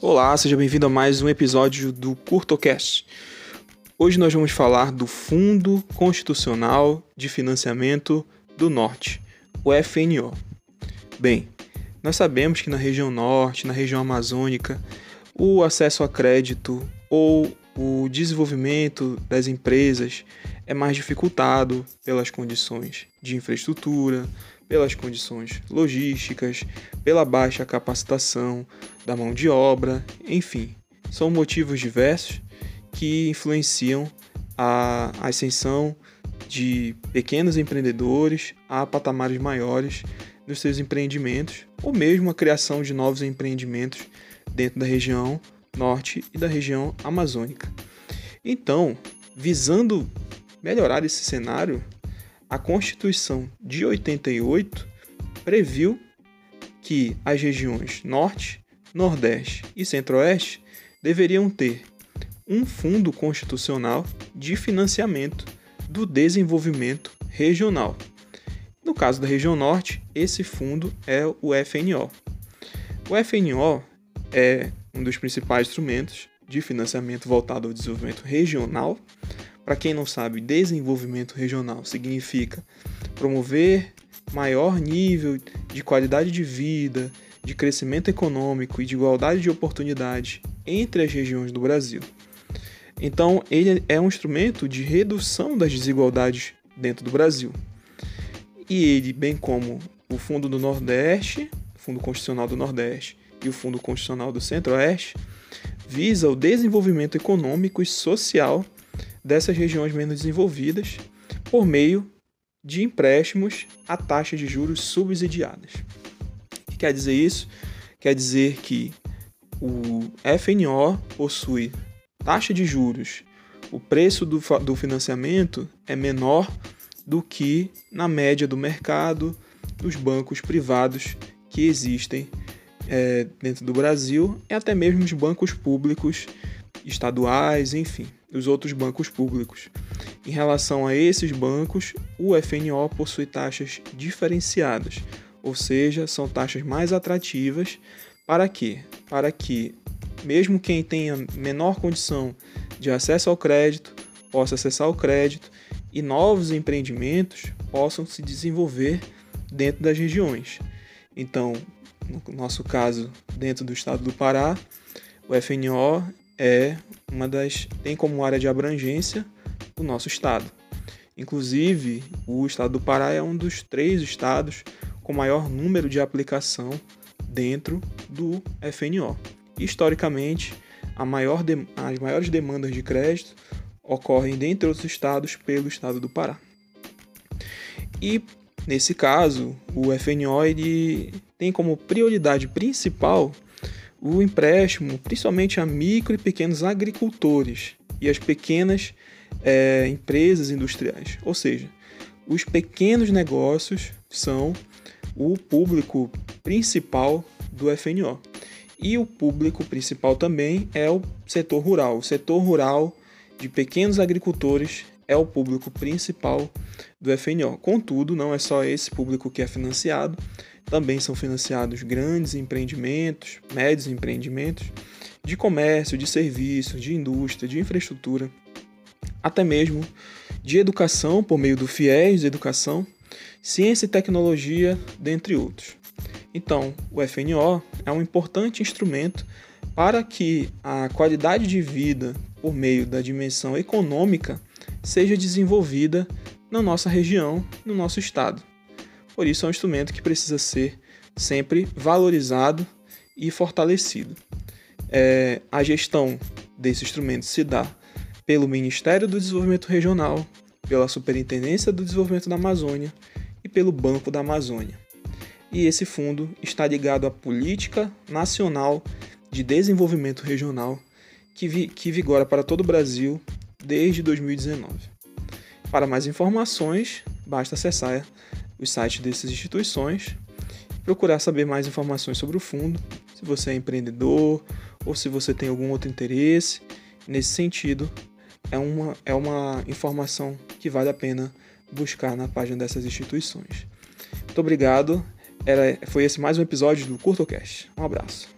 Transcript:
Olá, seja bem-vindo a mais um episódio do CurtoCast. Hoje nós vamos falar do Fundo Constitucional de Financiamento do Norte, o FNO. Bem, nós sabemos que na região norte, na região amazônica, o acesso a crédito ou o desenvolvimento das empresas é mais dificultado pelas condições de infraestrutura, pelas condições logísticas, pela baixa capacitação da mão de obra, enfim, são motivos diversos que influenciam a ascensão de pequenos empreendedores a patamares maiores nos seus empreendimentos, ou mesmo a criação de novos empreendimentos dentro da região norte e da região amazônica. Então, visando melhorar esse cenário, a Constituição de 88 previu que as regiões Norte, Nordeste e Centro-Oeste deveriam ter um fundo constitucional de financiamento do desenvolvimento regional. No caso da região Norte, esse fundo é o FNO. O FNO é um dos principais instrumentos de financiamento voltado ao desenvolvimento regional. Para quem não sabe, desenvolvimento regional significa promover maior nível de qualidade de vida, de crescimento econômico e de igualdade de oportunidade entre as regiões do Brasil. Então, ele é um instrumento de redução das desigualdades dentro do Brasil. E ele, bem como o Fundo do Nordeste, Fundo Constitucional do Nordeste e o Fundo Constitucional do Centro-Oeste, visa o desenvolvimento econômico e social dessas regiões menos desenvolvidas por meio de empréstimos a taxas de juros subsidiadas. O que quer dizer isso? Quer dizer que o FNO possui taxa de juros, o preço do, do financiamento é menor do que na média do mercado dos bancos privados que existem é, dentro do Brasil e até mesmo os bancos públicos estaduais, enfim, os outros bancos públicos. Em relação a esses bancos, o FNO possui taxas diferenciadas, ou seja, são taxas mais atrativas para quê? Para que mesmo quem tenha menor condição de acesso ao crédito possa acessar o crédito e novos empreendimentos possam se desenvolver dentro das regiões. Então, no nosso caso, dentro do estado do Pará, o FNO é uma das tem como área de abrangência o nosso estado. Inclusive, o estado do Pará é um dos três estados com maior número de aplicação dentro do FNO. Historicamente, maior de, as maiores demandas de crédito ocorrem, dentre outros estados, pelo estado do Pará. E Nesse caso, o FNO tem como prioridade principal o empréstimo, principalmente a micro e pequenos agricultores e as pequenas é, empresas industriais. Ou seja, os pequenos negócios são o público principal do FNO. E o público principal também é o setor rural. O setor rural de pequenos agricultores é o público principal do FNO. Contudo, não é só esse público que é financiado, também são financiados grandes empreendimentos, médios empreendimentos de comércio, de serviço, de indústria, de infraestrutura, até mesmo de educação por meio do FIES de educação, ciência e tecnologia, dentre outros. Então, o FNO é um importante instrumento para que a qualidade de vida por meio da dimensão econômica seja desenvolvida na nossa região, no nosso estado. Por isso, é um instrumento que precisa ser sempre valorizado e fortalecido. É, a gestão desse instrumento se dá pelo Ministério do Desenvolvimento Regional, pela Superintendência do Desenvolvimento da Amazônia e pelo Banco da Amazônia. E esse fundo está ligado à Política Nacional de Desenvolvimento Regional, que, vi, que vigora para todo o Brasil desde 2019. Para mais informações, basta acessar os sites dessas instituições, procurar saber mais informações sobre o fundo, se você é empreendedor ou se você tem algum outro interesse. Nesse sentido, é uma, é uma informação que vale a pena buscar na página dessas instituições. Muito obrigado. Era, foi esse mais um episódio do CurtoCast. Um abraço.